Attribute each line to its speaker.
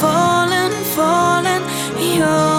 Speaker 1: falling, falling, you're